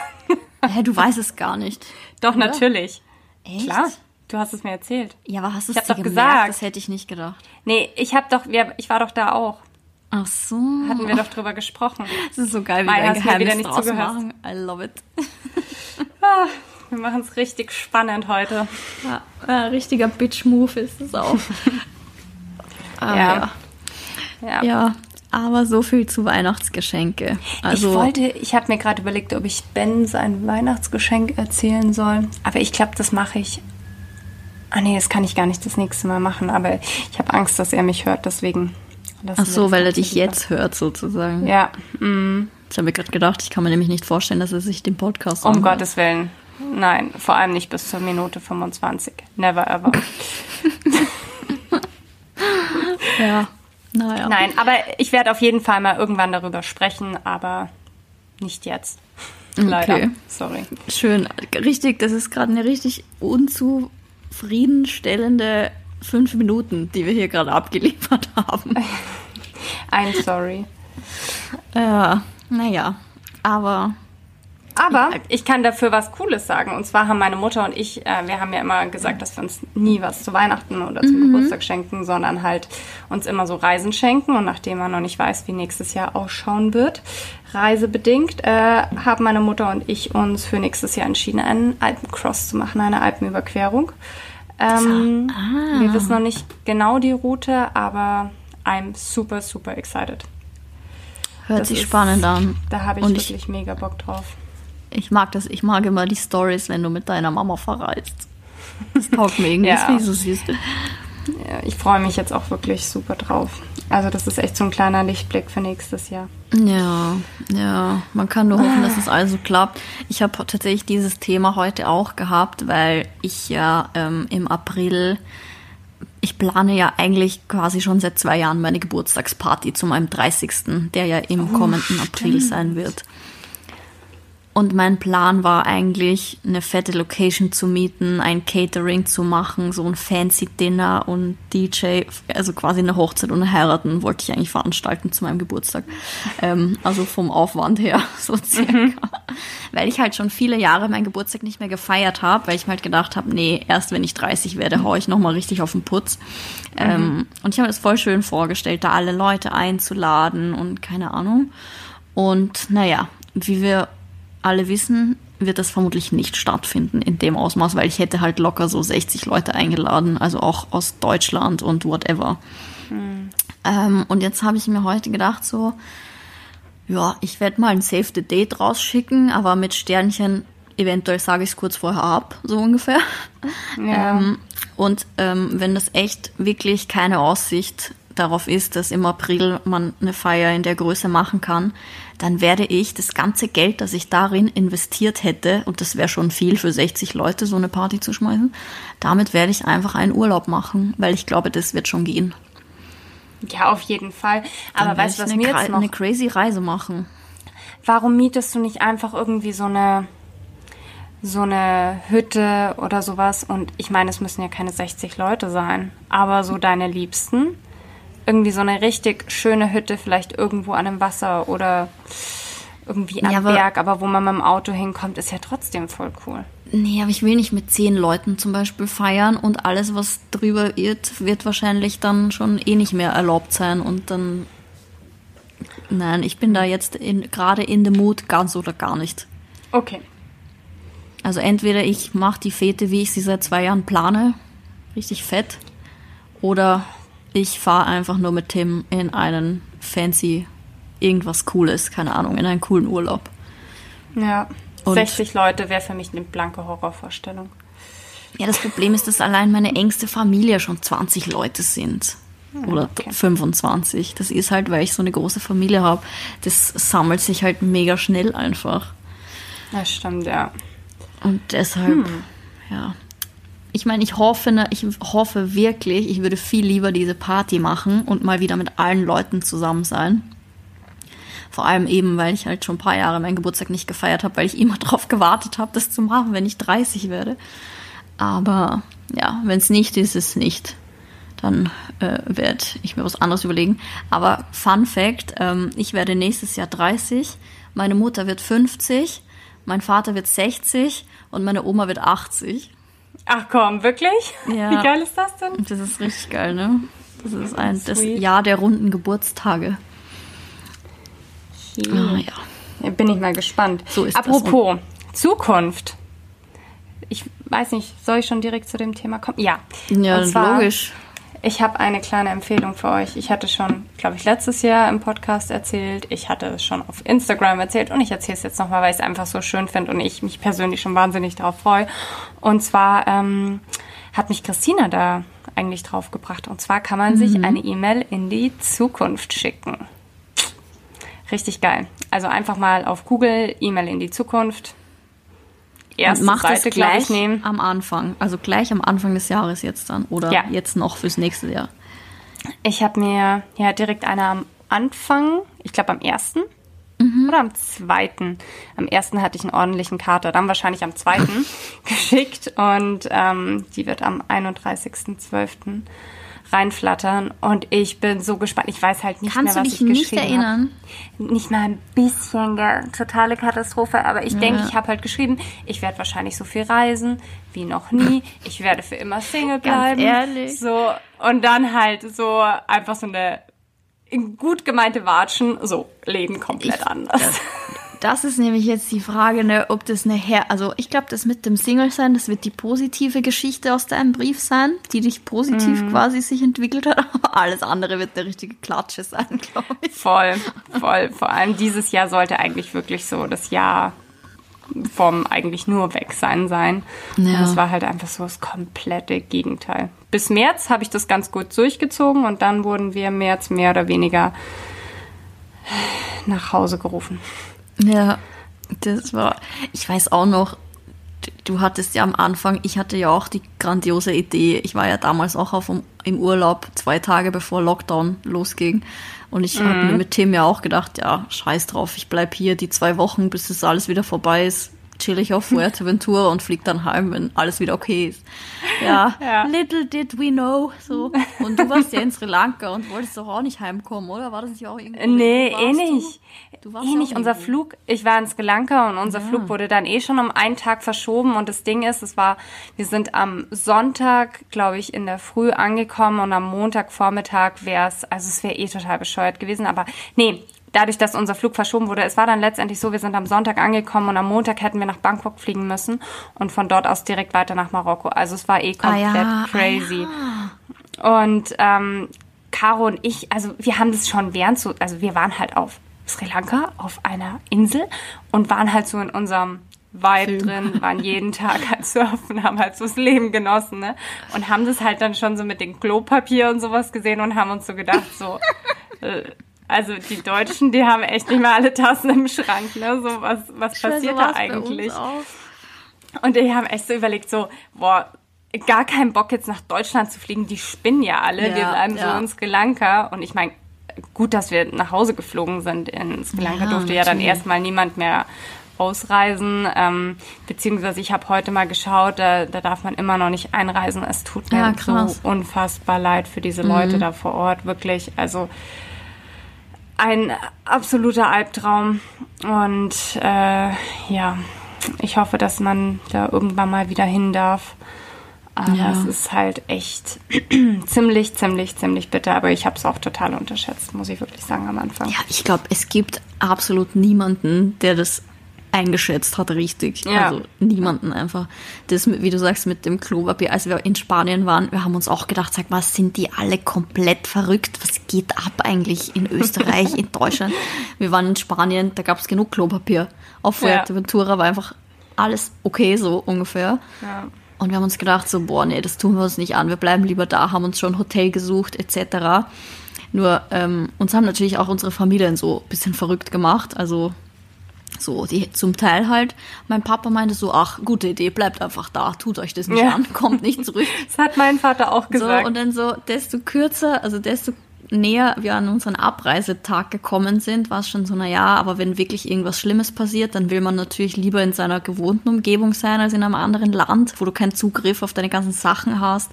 Hä, du weißt es gar nicht. Doch, oder? natürlich. Echt? Klar. Du hast es mir erzählt. Ja, aber hast du es dir doch gemerkt? gesagt? Das hätte ich nicht gedacht. Nee, ich hab doch, ich war doch da auch. Ach so. Hatten wir doch drüber gesprochen. Das ist so geil, wie Mai, wir ein Geheimnis wieder nicht zugehört. machen. I love it. ah, wir machen es richtig spannend heute. Ja, äh, richtiger Bitch-Move ist es auch. ah, ja. ja. ja. Ja, aber so viel zu Weihnachtsgeschenke. Also ich wollte, ich habe mir gerade überlegt, ob ich Ben sein Weihnachtsgeschenk erzählen soll. Aber ich glaube, das mache ich. Ah nee, das kann ich gar nicht das nächste Mal machen. Aber ich habe Angst, dass er mich hört. Deswegen. Ach so, weil er dich jetzt hört sozusagen. Ja. Mm. Ich habe mir gerade gedacht, ich kann mir nämlich nicht vorstellen, dass er sich den Podcast Um anhört. Gottes Willen. Nein, vor allem nicht bis zur Minute 25. Never ever. ja. Naja. Nein, aber ich werde auf jeden Fall mal irgendwann darüber sprechen, aber nicht jetzt. Leider. Okay. Sorry. Schön. Richtig, das ist gerade eine richtig unzufriedenstellende fünf Minuten, die wir hier gerade abgeliefert haben. I'm sorry. Ja, naja. Aber aber ich kann dafür was Cooles sagen. Und zwar haben meine Mutter und ich, äh, wir haben ja immer gesagt, dass wir uns nie was zu Weihnachten oder zum mhm. Geburtstag schenken, sondern halt uns immer so Reisen schenken. Und nachdem man noch nicht weiß, wie nächstes Jahr ausschauen wird, reisebedingt, äh, haben meine Mutter und ich uns für nächstes Jahr entschieden, einen Alpencross zu machen, eine Alpenüberquerung. Ähm, ah. Wir wissen noch nicht genau die Route, aber I'm super, super excited. Hört das sich ist, spannend an. Da habe ich und wirklich ich, mega Bock drauf. Ich mag das, ich mag immer die Stories, wenn du mit deiner Mama verreist. Das taugt mir irgendwie, ja. das finde ich so süß. Ja, ich freue mich jetzt auch wirklich super drauf. Also das ist echt so ein kleiner Lichtblick für nächstes Jahr. Ja, ja, man kann nur hoffen, dass es also klappt. Ich habe tatsächlich dieses Thema heute auch gehabt, weil ich ja ähm, im April, ich plane ja eigentlich quasi schon seit zwei Jahren meine Geburtstagsparty zu meinem 30., der ja im oh, kommenden stimmt. April sein wird. Und mein Plan war eigentlich, eine fette Location zu mieten, ein Catering zu machen, so ein fancy Dinner und DJ, also quasi eine Hochzeit und eine Heiraten wollte ich eigentlich veranstalten zu meinem Geburtstag. Ähm, also vom Aufwand her, so circa. Mhm. Weil ich halt schon viele Jahre meinen Geburtstag nicht mehr gefeiert habe, weil ich mir halt gedacht habe, nee, erst wenn ich 30 werde, haue ich nochmal richtig auf den Putz. Mhm. Ähm, und ich habe mir das voll schön vorgestellt, da alle Leute einzuladen und keine Ahnung. Und naja, wie wir alle wissen, wird das vermutlich nicht stattfinden in dem Ausmaß, weil ich hätte halt locker so 60 Leute eingeladen, also auch aus Deutschland und whatever. Hm. Ähm, und jetzt habe ich mir heute gedacht, so, ja, ich werde mal ein Save the Date rausschicken, aber mit Sternchen, eventuell sage ich es kurz vorher ab, so ungefähr. Ja. Ähm, und ähm, wenn das echt wirklich keine Aussicht darauf ist, dass im April man eine Feier in der Größe machen kann, dann werde ich das ganze Geld, das ich darin investiert hätte, und das wäre schon viel für 60 Leute, so eine Party zu schmeißen, damit werde ich einfach einen Urlaub machen, weil ich glaube, das wird schon gehen. Ja, auf jeden Fall. Aber weißt du, was mir jetzt noch... eine crazy Reise machen. Warum mietest du nicht einfach irgendwie so eine so eine Hütte oder sowas und ich meine, es müssen ja keine 60 Leute sein, aber so deine Liebsten irgendwie so eine richtig schöne Hütte, vielleicht irgendwo an einem Wasser oder irgendwie am ja, aber, Berg, aber wo man mit dem Auto hinkommt, ist ja trotzdem voll cool. Nee, aber ich will nicht mit zehn Leuten zum Beispiel feiern und alles, was drüber irrt, wird wahrscheinlich dann schon eh nicht mehr erlaubt sein und dann. Nein, ich bin da jetzt gerade in dem Mut ganz oder gar nicht. Okay. Also entweder ich mache die Fete, wie ich sie seit zwei Jahren plane, richtig fett, oder ich fahre einfach nur mit Tim in einen fancy irgendwas Cooles, keine Ahnung, in einen coolen Urlaub. Ja, und 60 Leute wäre für mich eine blanke Horrorvorstellung. Ja, das Problem ist, dass allein meine engste Familie schon 20 Leute sind. Hm, Oder okay. 25. Das ist halt, weil ich so eine große Familie habe. Das sammelt sich halt mega schnell einfach. Das stimmt, ja. Und deshalb, hm. ja, ich meine, ich hoffe, ne, ich hoffe wirklich, ich würde viel lieber diese Party machen und mal wieder mit allen Leuten zusammen sein. Vor allem eben, weil ich halt schon ein paar Jahre meinen Geburtstag nicht gefeiert habe, weil ich immer darauf gewartet habe, das zu machen, wenn ich 30 werde. Aber ja, wenn es nicht ist, ist es nicht. Dann äh, werde ich mir was anderes überlegen. Aber Fun Fact, ähm, ich werde nächstes Jahr 30, meine Mutter wird 50, mein Vater wird 60 und meine Oma wird 80. Ach komm, wirklich? Ja. Wie geil ist das denn? Das ist richtig geil, ne? Das ist ein, das Jahr der runden Geburtstage. Okay. Ah, ja. Bin ich mal gespannt. So ist Apropos das. Zukunft. Ich weiß nicht, soll ich schon direkt zu dem Thema kommen? Ja. Ja, zwar, logisch. Ich habe eine kleine Empfehlung für euch. Ich hatte schon, glaube ich, letztes Jahr im Podcast erzählt. Ich hatte es schon auf Instagram erzählt und ich erzähle es jetzt nochmal, weil ich es einfach so schön finde und ich mich persönlich schon wahnsinnig darauf freue. Und zwar ähm, hat mich Christina da eigentlich drauf gebracht. Und zwar kann man mhm. sich eine E-Mail in die Zukunft schicken. Richtig geil. Also einfach mal auf Google E-Mail in die Zukunft erste macht Seite, es gleich ich, nehmen. am Anfang, also gleich am Anfang des Jahres jetzt dann oder ja. jetzt noch fürs nächste Jahr. Ich habe mir ja direkt eine am Anfang, ich glaube am ersten mhm. oder am zweiten. Am ersten hatte ich einen ordentlichen Kater, dann wahrscheinlich am zweiten geschickt und ähm, die wird am 31.12 reinflattern und ich bin so gespannt. Ich weiß halt nicht Kannst mehr, was ich geschrieben. Kannst du dich nicht erinnern? Hab. Nicht mal ein bisschen, gell. Totale Katastrophe. Aber ich ja. denke, ich habe halt geschrieben, ich werde wahrscheinlich so viel reisen wie noch nie. Ich werde für immer Single bleiben. Ganz ehrlich. So und dann halt so einfach so eine gut gemeinte Watschen. So Leben komplett ich, anders. Das ist nämlich jetzt die Frage, ne, ob das eine Her also ich glaube, das mit dem Single sein, das wird die positive Geschichte aus deinem Brief sein, die dich positiv mm. quasi sich entwickelt hat, aber alles andere wird eine richtige Klatsche sein, glaube ich. Voll, voll. Vor allem dieses Jahr sollte eigentlich wirklich so das Jahr vom eigentlich nur weg sein sein. Ja. Und es war halt einfach so das komplette Gegenteil. Bis März habe ich das ganz gut durchgezogen und dann wurden wir März mehr oder weniger nach Hause gerufen. Ja, das war, ich weiß auch noch, du hattest ja am Anfang, ich hatte ja auch die grandiose Idee, ich war ja damals auch auf, im Urlaub, zwei Tage bevor Lockdown losging. Und ich mhm. habe mir mit Tim ja auch gedacht, ja, scheiß drauf, ich bleib hier die zwei Wochen, bis das alles wieder vorbei ist chill ich auf Fuerteventura und flieg dann heim, wenn alles wieder okay ist. Ja, ja, little did we know. So. Und du warst ja in Sri Lanka und wolltest doch auch nicht heimkommen, oder? War das nicht auch irgendwie? Nee, eh nicht. Du? Du eh nicht. Unser Flug, ich war in Sri Lanka und unser ja. Flug wurde dann eh schon um einen Tag verschoben. Und das Ding ist, es war, wir sind am Sonntag, glaube ich, in der Früh angekommen und am Montagvormittag wäre es, also es wäre eh total bescheuert gewesen. Aber nee, dadurch, dass unser Flug verschoben wurde, es war dann letztendlich so, wir sind am Sonntag angekommen und am Montag hätten wir nach Bangkok fliegen müssen und von dort aus direkt weiter nach Marokko. Also es war eh komplett ah ja, crazy. Ah ja. Und ähm, Caro und ich, also wir haben das schon während so, also wir waren halt auf Sri Lanka auf einer Insel und waren halt so in unserem Vibe drin, waren jeden Tag halt surfen, haben halt so das Leben genossen, ne? Und haben das halt dann schon so mit dem Klopapier und sowas gesehen und haben uns so gedacht, so, äh, also die Deutschen, die haben echt nicht mehr alle Tassen im Schrank, ne? So, was, was passiert da eigentlich? Und die haben echt so überlegt, so, boah, gar keinen Bock jetzt nach Deutschland zu fliegen, die spinnen ja alle, ja, wir bleiben ja. so in Sri Lanka. Und ich meine, gut, dass wir nach Hause geflogen sind. In Sri Lanka ja, durfte ja dann erstmal niemand mehr ausreisen. Ähm, beziehungsweise ich habe heute mal geschaut, da, da darf man immer noch nicht einreisen. Es tut mir so unfassbar leid für diese Leute mhm. da vor Ort, wirklich. Also ein absoluter Albtraum. Und äh, ja, ich hoffe, dass man da irgendwann mal wieder hin darf. Aber ja. es ist halt echt ziemlich, ziemlich, ziemlich bitter. Aber ich habe es auch total unterschätzt, muss ich wirklich sagen am Anfang. Ja, ich glaube, es gibt absolut niemanden, der das eingeschätzt hat, richtig. Ja. Also niemanden einfach. Das, wie du sagst, mit dem Klopapier, als wir in Spanien waren, wir haben uns auch gedacht, sag mal, sind die alle komplett verrückt? Was geht ab eigentlich in Österreich, in Deutschland? Wir waren in Spanien, da gab es genug Klopapier. Auf Fuerteventura ja. war einfach alles okay, so ungefähr. Ja. Und wir haben uns gedacht, so, boah, nee, das tun wir uns nicht an. Wir bleiben lieber da, haben uns schon Hotel gesucht, etc. Nur ähm, uns haben natürlich auch unsere Familien so ein bisschen verrückt gemacht. Also so, die zum Teil halt, mein Papa meinte so, ach, gute Idee, bleibt einfach da, tut euch das nicht ja. an, kommt nicht zurück. das hat mein Vater auch gesagt. So, und dann so, desto kürzer, also desto näher wir an unseren Abreisetag gekommen sind, war es schon so, na ja, aber wenn wirklich irgendwas Schlimmes passiert, dann will man natürlich lieber in seiner gewohnten Umgebung sein als in einem anderen Land, wo du keinen Zugriff auf deine ganzen Sachen hast,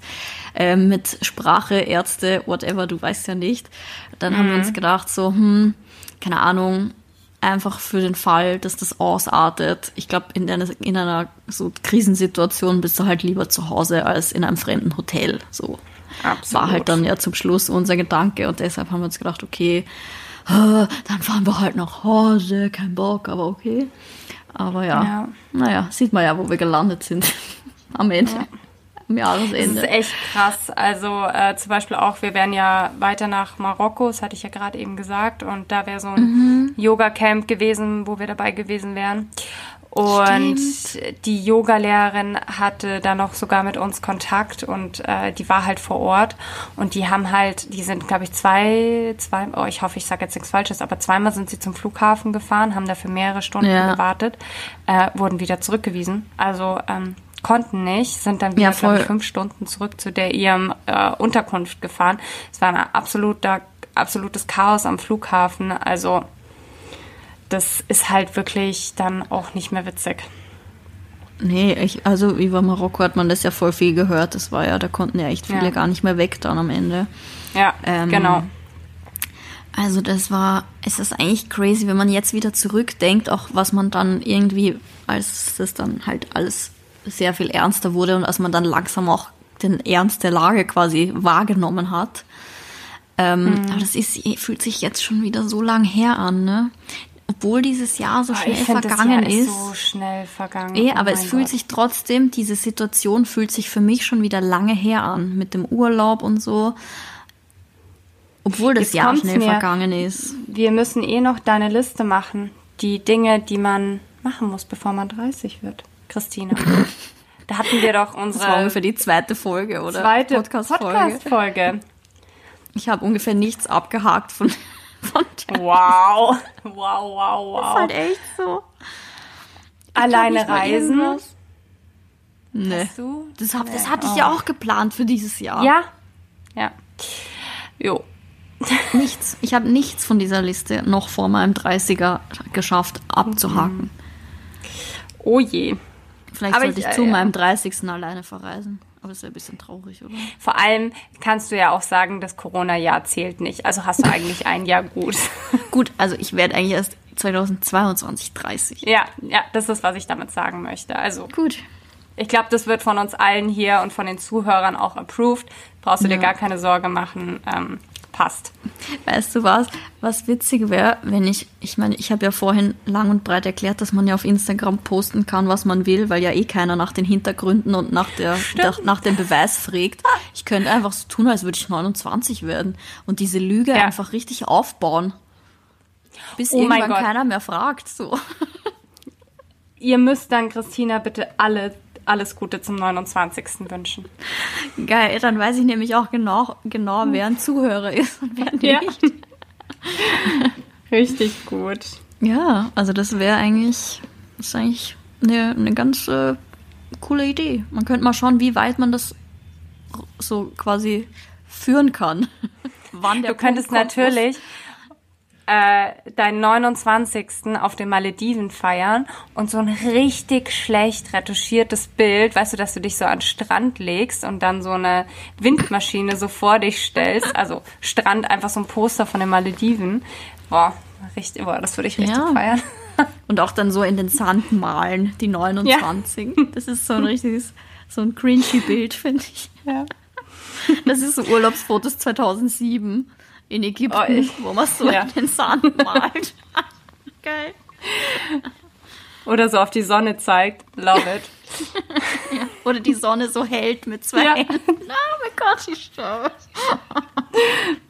äh, mit Sprache, Ärzte, whatever, du weißt ja nicht. Dann mhm. haben wir mhm. uns gedacht, so, hm, keine Ahnung, einfach für den Fall, dass das ausartet. Ich glaube, in einer, in einer so Krisensituation bist du halt lieber zu Hause als in einem fremden Hotel. So Absolut. war halt dann ja zum Schluss unser Gedanke und deshalb haben wir uns gedacht, okay, dann fahren wir halt nach Hause, kein Bock, aber okay. Aber ja, ja. naja, sieht man ja, wo wir gelandet sind am Ende. Ja am Jahresende. Das ist echt krass. Also äh, zum Beispiel auch, wir wären ja weiter nach Marokko, das hatte ich ja gerade eben gesagt, und da wäre so ein mhm. Yoga-Camp gewesen, wo wir dabei gewesen wären. Und Stimmt. die Yogalehrerin hatte dann noch sogar mit uns Kontakt und äh, die war halt vor Ort und die haben halt, die sind, glaube ich, zwei, zwei, oh, ich hoffe, ich sage jetzt nichts Falsches, aber zweimal sind sie zum Flughafen gefahren, haben dafür mehrere Stunden ja. gewartet, äh, wurden wieder zurückgewiesen. Also ähm, konnten nicht, sind dann wieder, ja, fünf Stunden zurück zu der ihrem äh, Unterkunft gefahren. Es war ein absoluter, absolutes Chaos am Flughafen. Also das ist halt wirklich dann auch nicht mehr witzig. Nee, ich, also über Marokko hat man das ja voll viel gehört. Das war ja, da konnten ja echt viele ja. gar nicht mehr weg dann am Ende. Ja, ähm, genau. Also das war, es ist eigentlich crazy, wenn man jetzt wieder zurückdenkt, auch was man dann irgendwie, als das dann halt alles sehr viel ernster wurde und als man dann langsam auch den Ernst der Lage quasi wahrgenommen hat. Ähm, mhm. Aber das ist, fühlt sich jetzt schon wieder so lang her an, ne? Obwohl dieses Jahr so schnell vergangen das Jahr ist. so schnell vergangen. Eh, aber oh es fühlt Gott. sich trotzdem, diese Situation fühlt sich für mich schon wieder lange her an, mit dem Urlaub und so. Obwohl das jetzt Jahr schnell mir. vergangen ist. Wir müssen eh noch deine Liste machen. Die Dinge, die man machen muss, bevor man 30 wird, Christina. Da hatten wir doch unsere. Das war ungefähr die zweite Folge, oder? Zweite Podcast-Folge. Podcast ich habe ungefähr nichts abgehakt von, von der Wow. Wow, wow, wow. Das ist halt echt so. Alleine reisen? Nee. Das, hab, das hatte ich ja auch geplant für dieses Jahr. Ja. Ja. Jo. Nichts. Ich habe nichts von dieser Liste noch vor meinem 30er geschafft abzuhaken. Oh je. Vielleicht Aber sollte ich, ich zu ja. meinem 30. alleine verreisen. Aber das ist ja ein bisschen traurig, oder? Vor allem kannst du ja auch sagen, das Corona-Jahr zählt nicht. Also hast du eigentlich ein Jahr gut. gut, also ich werde eigentlich erst 2022 30. Ja, ja, das ist, was ich damit sagen möchte. Also gut. Ich glaube, das wird von uns allen hier und von den Zuhörern auch approved. Brauchst du ja. dir gar keine Sorge machen. Ähm, passt. Weißt du was? Was witzig wäre, wenn ich, ich meine, ich habe ja vorhin lang und breit erklärt, dass man ja auf Instagram posten kann, was man will, weil ja eh keiner nach den Hintergründen und nach, der, der nach dem Beweis fragt. Ich könnte einfach so tun, als würde ich 29 werden und diese Lüge ja. einfach richtig aufbauen. Bis oh irgendwann keiner mehr fragt, so. Ihr müsst dann, Christina, bitte alle alles Gute zum 29. wünschen. Geil, dann weiß ich nämlich auch genau, genau wer ein Zuhörer ist und wer nicht. Ja. Richtig gut. Ja, also das wäre eigentlich, das ist eigentlich eine, eine ganz äh, coole Idee. Man könnte mal schauen, wie weit man das so quasi führen kann. Wann der du könntest natürlich, muss äh, deinen 29. auf den Malediven feiern und so ein richtig schlecht retuschiertes Bild, weißt du, dass du dich so an Strand legst und dann so eine Windmaschine so vor dich stellst, also Strand, einfach so ein Poster von den Malediven. Boah, richtig, boah, das würde ich richtig ja. feiern. Und auch dann so in den Sand malen, die 29. Ja. Das ist so ein richtiges, so ein cringy Bild, finde ich. Ja. Das ist so Urlaubsfotos 2007 in Ägypten, oh, ich, wo man so ja. den Sand malt. Geil. Oder so auf die Sonne zeigt. Love it. ja. Oder die Sonne so hält mit zwei ja. Händen. Oh mein Gott, ich sterbe.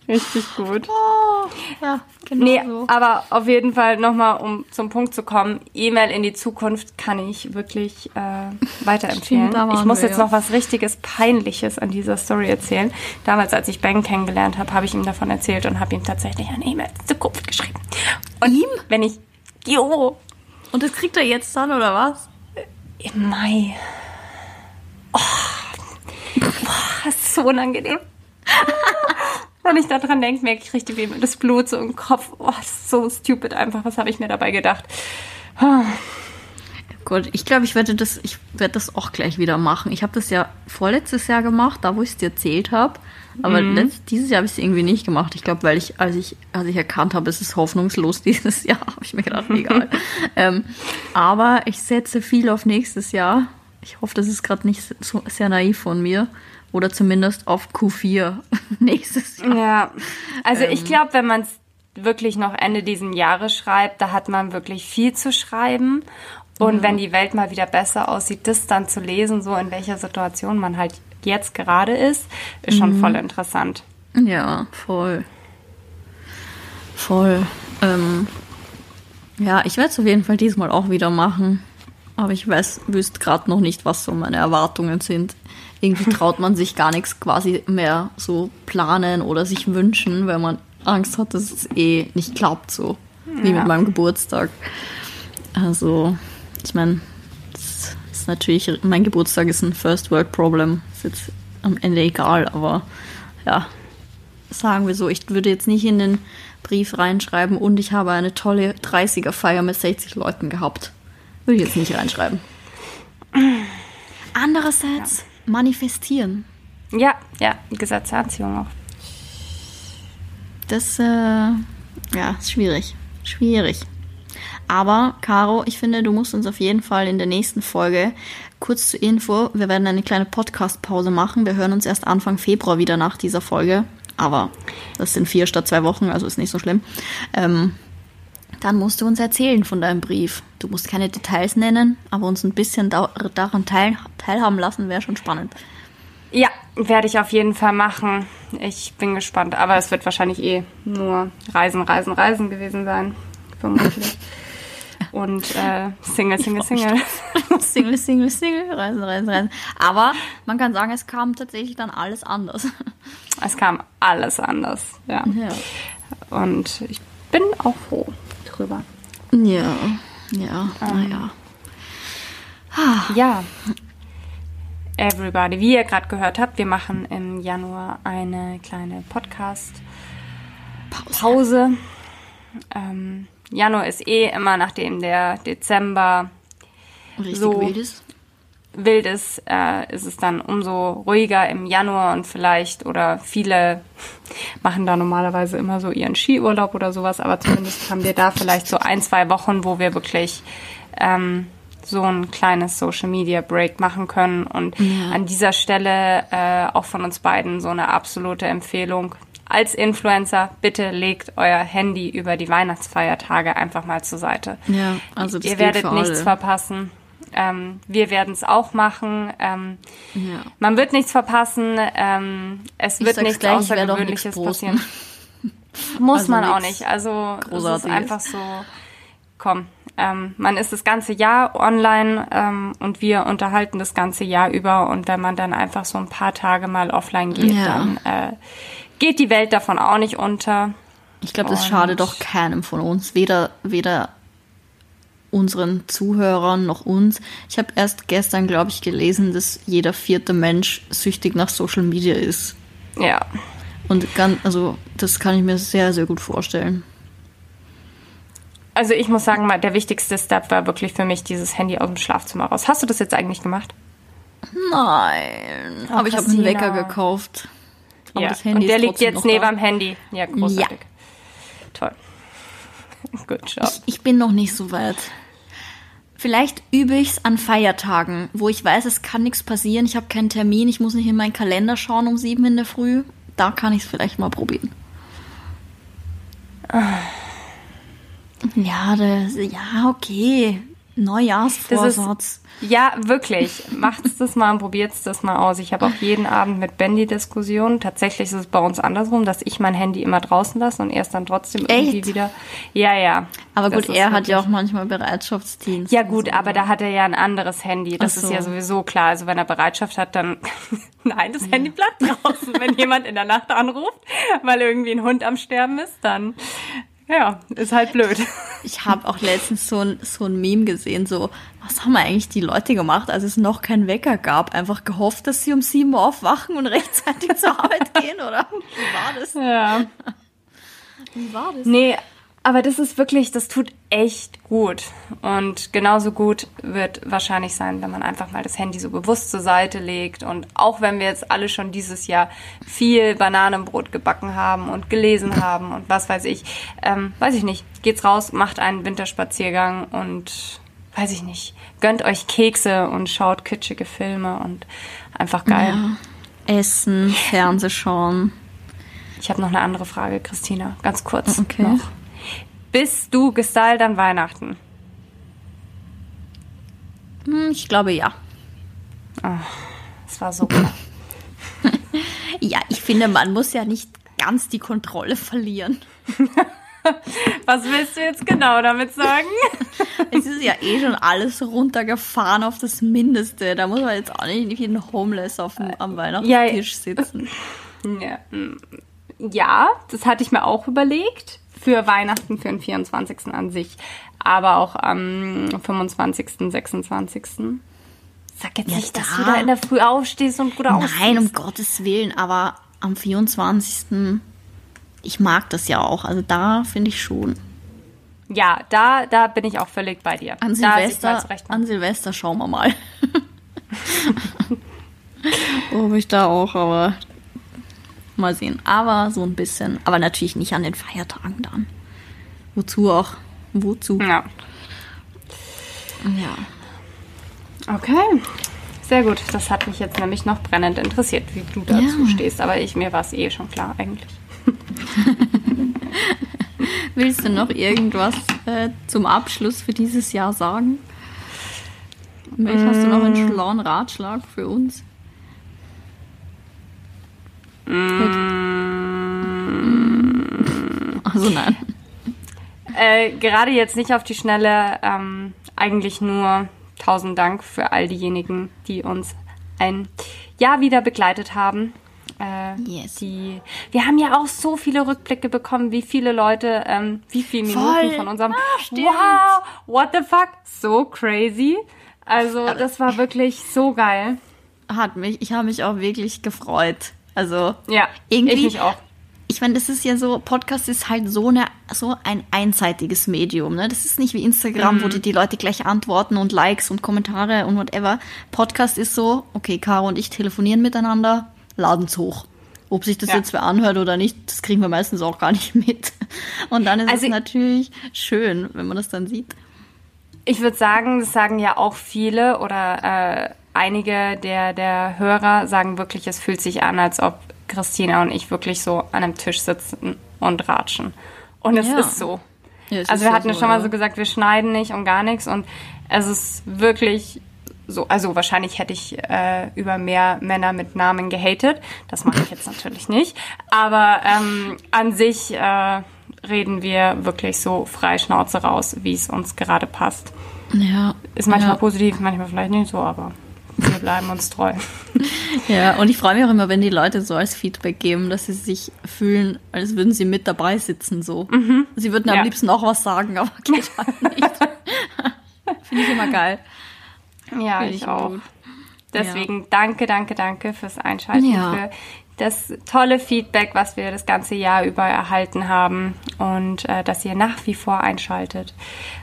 Richtig gut. Oh, ja, genau nee, so. aber auf jeden Fall nochmal, um zum Punkt zu kommen, E-Mail in die Zukunft kann ich wirklich äh, weiterempfehlen. Stimmt, ich muss jetzt ja. noch was richtiges Peinliches an dieser Story erzählen. Damals, als ich Ben kennengelernt habe, habe ich ihm davon erzählt und habe ihm tatsächlich eine E-Mail in Zukunft geschrieben. Und ihm? Wenn ich... Jo. Und das kriegt er jetzt dann, oder was? Im Mai. Oh, boah, das ist so unangenehm. Wenn ich daran denke, merke ich richtig wie das Blut so im Kopf. Oh, das ist so stupid einfach. Was habe ich mir dabei gedacht? Gut, ich glaube, ich werde das, ich werde das auch gleich wieder machen. Ich habe das ja vorletztes Jahr gemacht, da wo ich es dir erzählt habe. Aber mhm. letzt, dieses Jahr habe ich es irgendwie nicht gemacht. Ich glaube, weil ich, als ich, als ich erkannt habe, es ist hoffnungslos dieses Jahr, habe ich mir gedacht, egal. ähm, aber ich setze viel auf nächstes Jahr. Ich hoffe, das ist gerade nicht so sehr naiv von mir. Oder zumindest auf Q4 nächstes Jahr. Ja, also ähm, ich glaube, wenn man es wirklich noch Ende diesen Jahres schreibt, da hat man wirklich viel zu schreiben. Und mhm. wenn die Welt mal wieder besser aussieht, das dann zu lesen, so in welcher Situation man halt jetzt gerade ist, ist schon mhm. voll interessant. Ja, voll. Voll. Ähm, ja, ich werde es auf jeden Fall diesmal auch wieder machen. Aber ich weiß, wüsste gerade noch nicht, was so meine Erwartungen sind. Irgendwie traut man sich gar nichts quasi mehr so planen oder sich wünschen, weil man Angst hat, dass es eh nicht klappt, so ja. wie mit meinem Geburtstag. Also, ich meine, das ist natürlich, mein Geburtstag ist ein First World Problem. Ist jetzt am Ende egal, aber ja, sagen wir so, ich würde jetzt nicht in den Brief reinschreiben und ich habe eine tolle 30er-Feier mit 60 Leuten gehabt. Würde ich jetzt nicht reinschreiben. Andererseits ja. manifestieren. Ja, ja, Gesetz der Anziehung auch. Das, äh, ja, ist schwierig. Schwierig. Aber, Caro, ich finde, du musst uns auf jeden Fall in der nächsten Folge kurz zur Info, wir werden eine kleine Podcast-Pause machen. Wir hören uns erst Anfang Februar wieder nach dieser Folge. Aber das sind vier statt zwei Wochen, also ist nicht so schlimm. Ähm, dann musst du uns erzählen von deinem Brief. Du musst keine Details nennen, aber uns ein bisschen daran teil teilhaben lassen, wäre schon spannend. Ja, werde ich auf jeden Fall machen. Ich bin gespannt, aber es wird wahrscheinlich eh nur Reisen, Reisen, Reisen gewesen sein. Vermutlich. und äh, Single, Single, Single. Single, Single, Single, Reisen, Reisen, Reisen. Aber man kann sagen, es kam tatsächlich dann alles anders. Es kam alles anders, ja. ja. Und ich bin auch froh drüber. Ja, ja, ähm, naja. Ja. Everybody, wie ihr gerade gehört habt, wir machen im Januar eine kleine Podcast-Pause. Pause. Ähm, Januar ist eh immer, nachdem der Dezember Richtig so wild ist, wild ist äh, ist es dann umso ruhiger im Januar und vielleicht oder viele machen da normalerweise immer so ihren Skiurlaub oder sowas, aber zumindest haben wir da vielleicht so ein, zwei Wochen, wo wir wirklich ähm, so ein kleines Social Media Break machen können. Und ja. an dieser Stelle äh, auch von uns beiden so eine absolute Empfehlung als Influencer, bitte legt euer Handy über die Weihnachtsfeiertage einfach mal zur Seite. Ja, also das Ihr werdet nichts verpassen. Ähm, wir werden es auch machen. Ähm, ja. Man wird nichts verpassen. Ähm, es ich wird nichts gleich, Außergewöhnliches passieren. Muss also man auch nicht. Also es ist einfach so, komm, ähm, man ist das ganze Jahr online ähm, und wir unterhalten das ganze Jahr über. Und wenn man dann einfach so ein paar Tage mal offline geht, ja. dann äh, geht die Welt davon auch nicht unter. Ich glaube, das schadet doch keinem von uns, weder, weder unseren Zuhörern noch uns. Ich habe erst gestern, glaube ich, gelesen, dass jeder vierte Mensch süchtig nach Social Media ist. Ja. Und ganz, also das kann ich mir sehr, sehr gut vorstellen. Also ich muss sagen, der wichtigste Step war wirklich für mich dieses Handy aus dem Schlafzimmer raus. Hast du das jetzt eigentlich gemacht? Nein. Oh, aber ich habe einen Wecker gekauft. Aber ja. Und der liegt jetzt neben am Handy. Ja, großartig. Ja. Toll. Good job. Ich, ich bin noch nicht so weit. Vielleicht übe ich es an Feiertagen, wo ich weiß, es kann nichts passieren. Ich habe keinen Termin, ich muss nicht in meinen Kalender schauen um sieben in der Früh. Da kann ich es vielleicht mal probieren. Ja, das, ja, okay. Neujahrsvorsatz. Ja, wirklich. Macht's das mal und probiert's das mal aus. Ich habe auch jeden Abend mit Bendy Diskussionen. Tatsächlich ist es bei uns andersrum, dass ich mein Handy immer draußen lasse und er es dann trotzdem Echt? irgendwie wieder. Ja, ja. Aber gut, er hat ja auch manchmal Bereitschaftsdienst. Ja gut, so. aber da hat er ja ein anderes Handy. Das so. ist ja sowieso klar. Also wenn er Bereitschaft hat, dann nein, das ja. Handy bleibt draußen. wenn jemand in der Nacht anruft, weil irgendwie ein Hund am Sterben ist, dann ja, ist halt blöd. Ich habe auch letztens so ein, so ein Meme gesehen, so, was haben eigentlich die Leute gemacht, als es noch keinen Wecker gab? Einfach gehofft, dass sie um sieben Uhr aufwachen und rechtzeitig zur Arbeit gehen, oder? Wie war das? Ja. Wie war das? Nee, aber das ist wirklich, das tut echt gut. Und genauso gut wird wahrscheinlich sein, wenn man einfach mal das Handy so bewusst zur Seite legt. Und auch wenn wir jetzt alle schon dieses Jahr viel Bananenbrot gebacken haben und gelesen haben und was weiß ich, ähm, weiß ich nicht, geht's raus, macht einen Winterspaziergang und weiß ich nicht, gönnt euch Kekse und schaut kitschige Filme und einfach geil. Ja. Essen, Fernsehschauen. Ich habe noch eine andere Frage, Christina, ganz kurz okay. noch. Bist du gestylt an Weihnachten? Hm, ich glaube ja. Das war so klar. ja, ich finde, man muss ja nicht ganz die Kontrolle verlieren. Was willst du jetzt genau damit sagen? es ist ja eh schon alles runtergefahren auf das Mindeste. Da muss man jetzt auch nicht wie ein Homeless auf dem, am Weihnachtstisch sitzen. Ja. ja, das hatte ich mir auch überlegt für Weihnachten, für den 24. an sich, aber auch am 25., 26. Sag jetzt ja, nicht, da. dass du da in der Früh aufstehst und gut aussiehst. Nein, um Gottes Willen, aber am 24. Ich mag das ja auch, also da finde ich schon. Ja, da, da bin ich auch völlig bei dir. An Silvester, an Silvester schauen wir mal. Ob ich da auch, aber Mal sehen. Aber so ein bisschen. Aber natürlich nicht an den Feiertagen dann. Wozu auch? Wozu? Ja. Ja. Okay. Sehr gut. Das hat mich jetzt nämlich noch brennend interessiert, wie du dazu ja. stehst. Aber ich, mir war es eh schon klar eigentlich. Willst du noch irgendwas äh, zum Abschluss für dieses Jahr sagen? Vielleicht hast du noch einen mm. schlauen Ratschlag für uns? Mm. Also nein. äh, gerade jetzt nicht auf die Schnelle, ähm, eigentlich nur tausend Dank für all diejenigen, die uns ein Jahr wieder begleitet haben. Äh, yes. die, wir haben ja auch so viele Rückblicke bekommen, wie viele Leute, ähm, wie viele Minuten Voll. von unserem ah, Wow, what the fuck, so crazy. Also das war wirklich so geil. Hat mich, ich habe mich auch wirklich gefreut. Also ja, irgendwie, ich auch. Ich meine, das ist ja so, Podcast ist halt so, eine, so ein einseitiges Medium. Ne? Das ist nicht wie Instagram, mhm. wo die, die Leute gleich antworten und Likes und Kommentare und whatever. Podcast ist so, okay, Caro und ich telefonieren miteinander, laden's hoch. Ob sich das ja. jetzt wer anhört oder nicht, das kriegen wir meistens auch gar nicht mit. Und dann ist also, es natürlich schön, wenn man das dann sieht. Ich würde sagen, das sagen ja auch viele oder äh, einige der, der Hörer sagen wirklich, es fühlt sich an, als ob Christina und ich wirklich so an einem Tisch sitzen und ratschen. Und es ja. ist so. Ja, also wir hatten ja schon mal so gesagt, wir schneiden nicht und gar nichts und es ist wirklich so, also wahrscheinlich hätte ich äh, über mehr Männer mit Namen gehatet. Das mache ich jetzt natürlich nicht. Aber ähm, an sich äh, reden wir wirklich so frei Schnauze raus, wie es uns gerade passt. Ja. Ist manchmal ja. positiv, manchmal vielleicht nicht so, aber wir bleiben uns treu. Ja, und ich freue mich auch immer, wenn die Leute so als Feedback geben, dass sie sich fühlen, als würden sie mit dabei sitzen, so. Mhm. Sie würden am ja. liebsten auch was sagen, aber geht halt nicht. Finde ich immer geil. Ja, Find ich, ich auch. Gut. Deswegen ja. danke, danke, danke fürs Einschalten, ja. für das tolle Feedback, was wir das ganze Jahr über erhalten haben und äh, dass ihr nach wie vor einschaltet.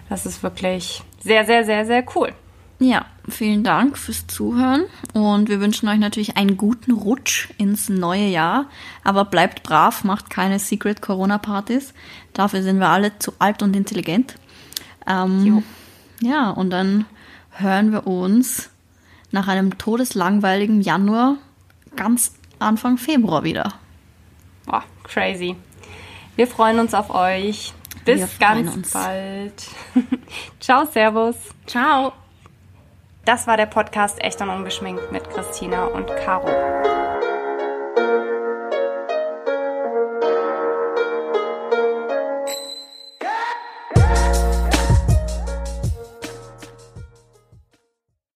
Das ist wirklich sehr, sehr, sehr, sehr cool. Ja, vielen Dank fürs Zuhören und wir wünschen euch natürlich einen guten Rutsch ins neue Jahr. Aber bleibt brav, macht keine Secret Corona-Partys. Dafür sind wir alle zu alt und intelligent. Ähm, ja, und dann hören wir uns nach einem todeslangweiligen Januar ganz Anfang Februar wieder. Boah, crazy. Wir freuen uns auf euch. Bis ganz uns. bald. Ciao, Servus. Ciao. Das war der Podcast Echt und Ungeschminkt mit Christina und Caro.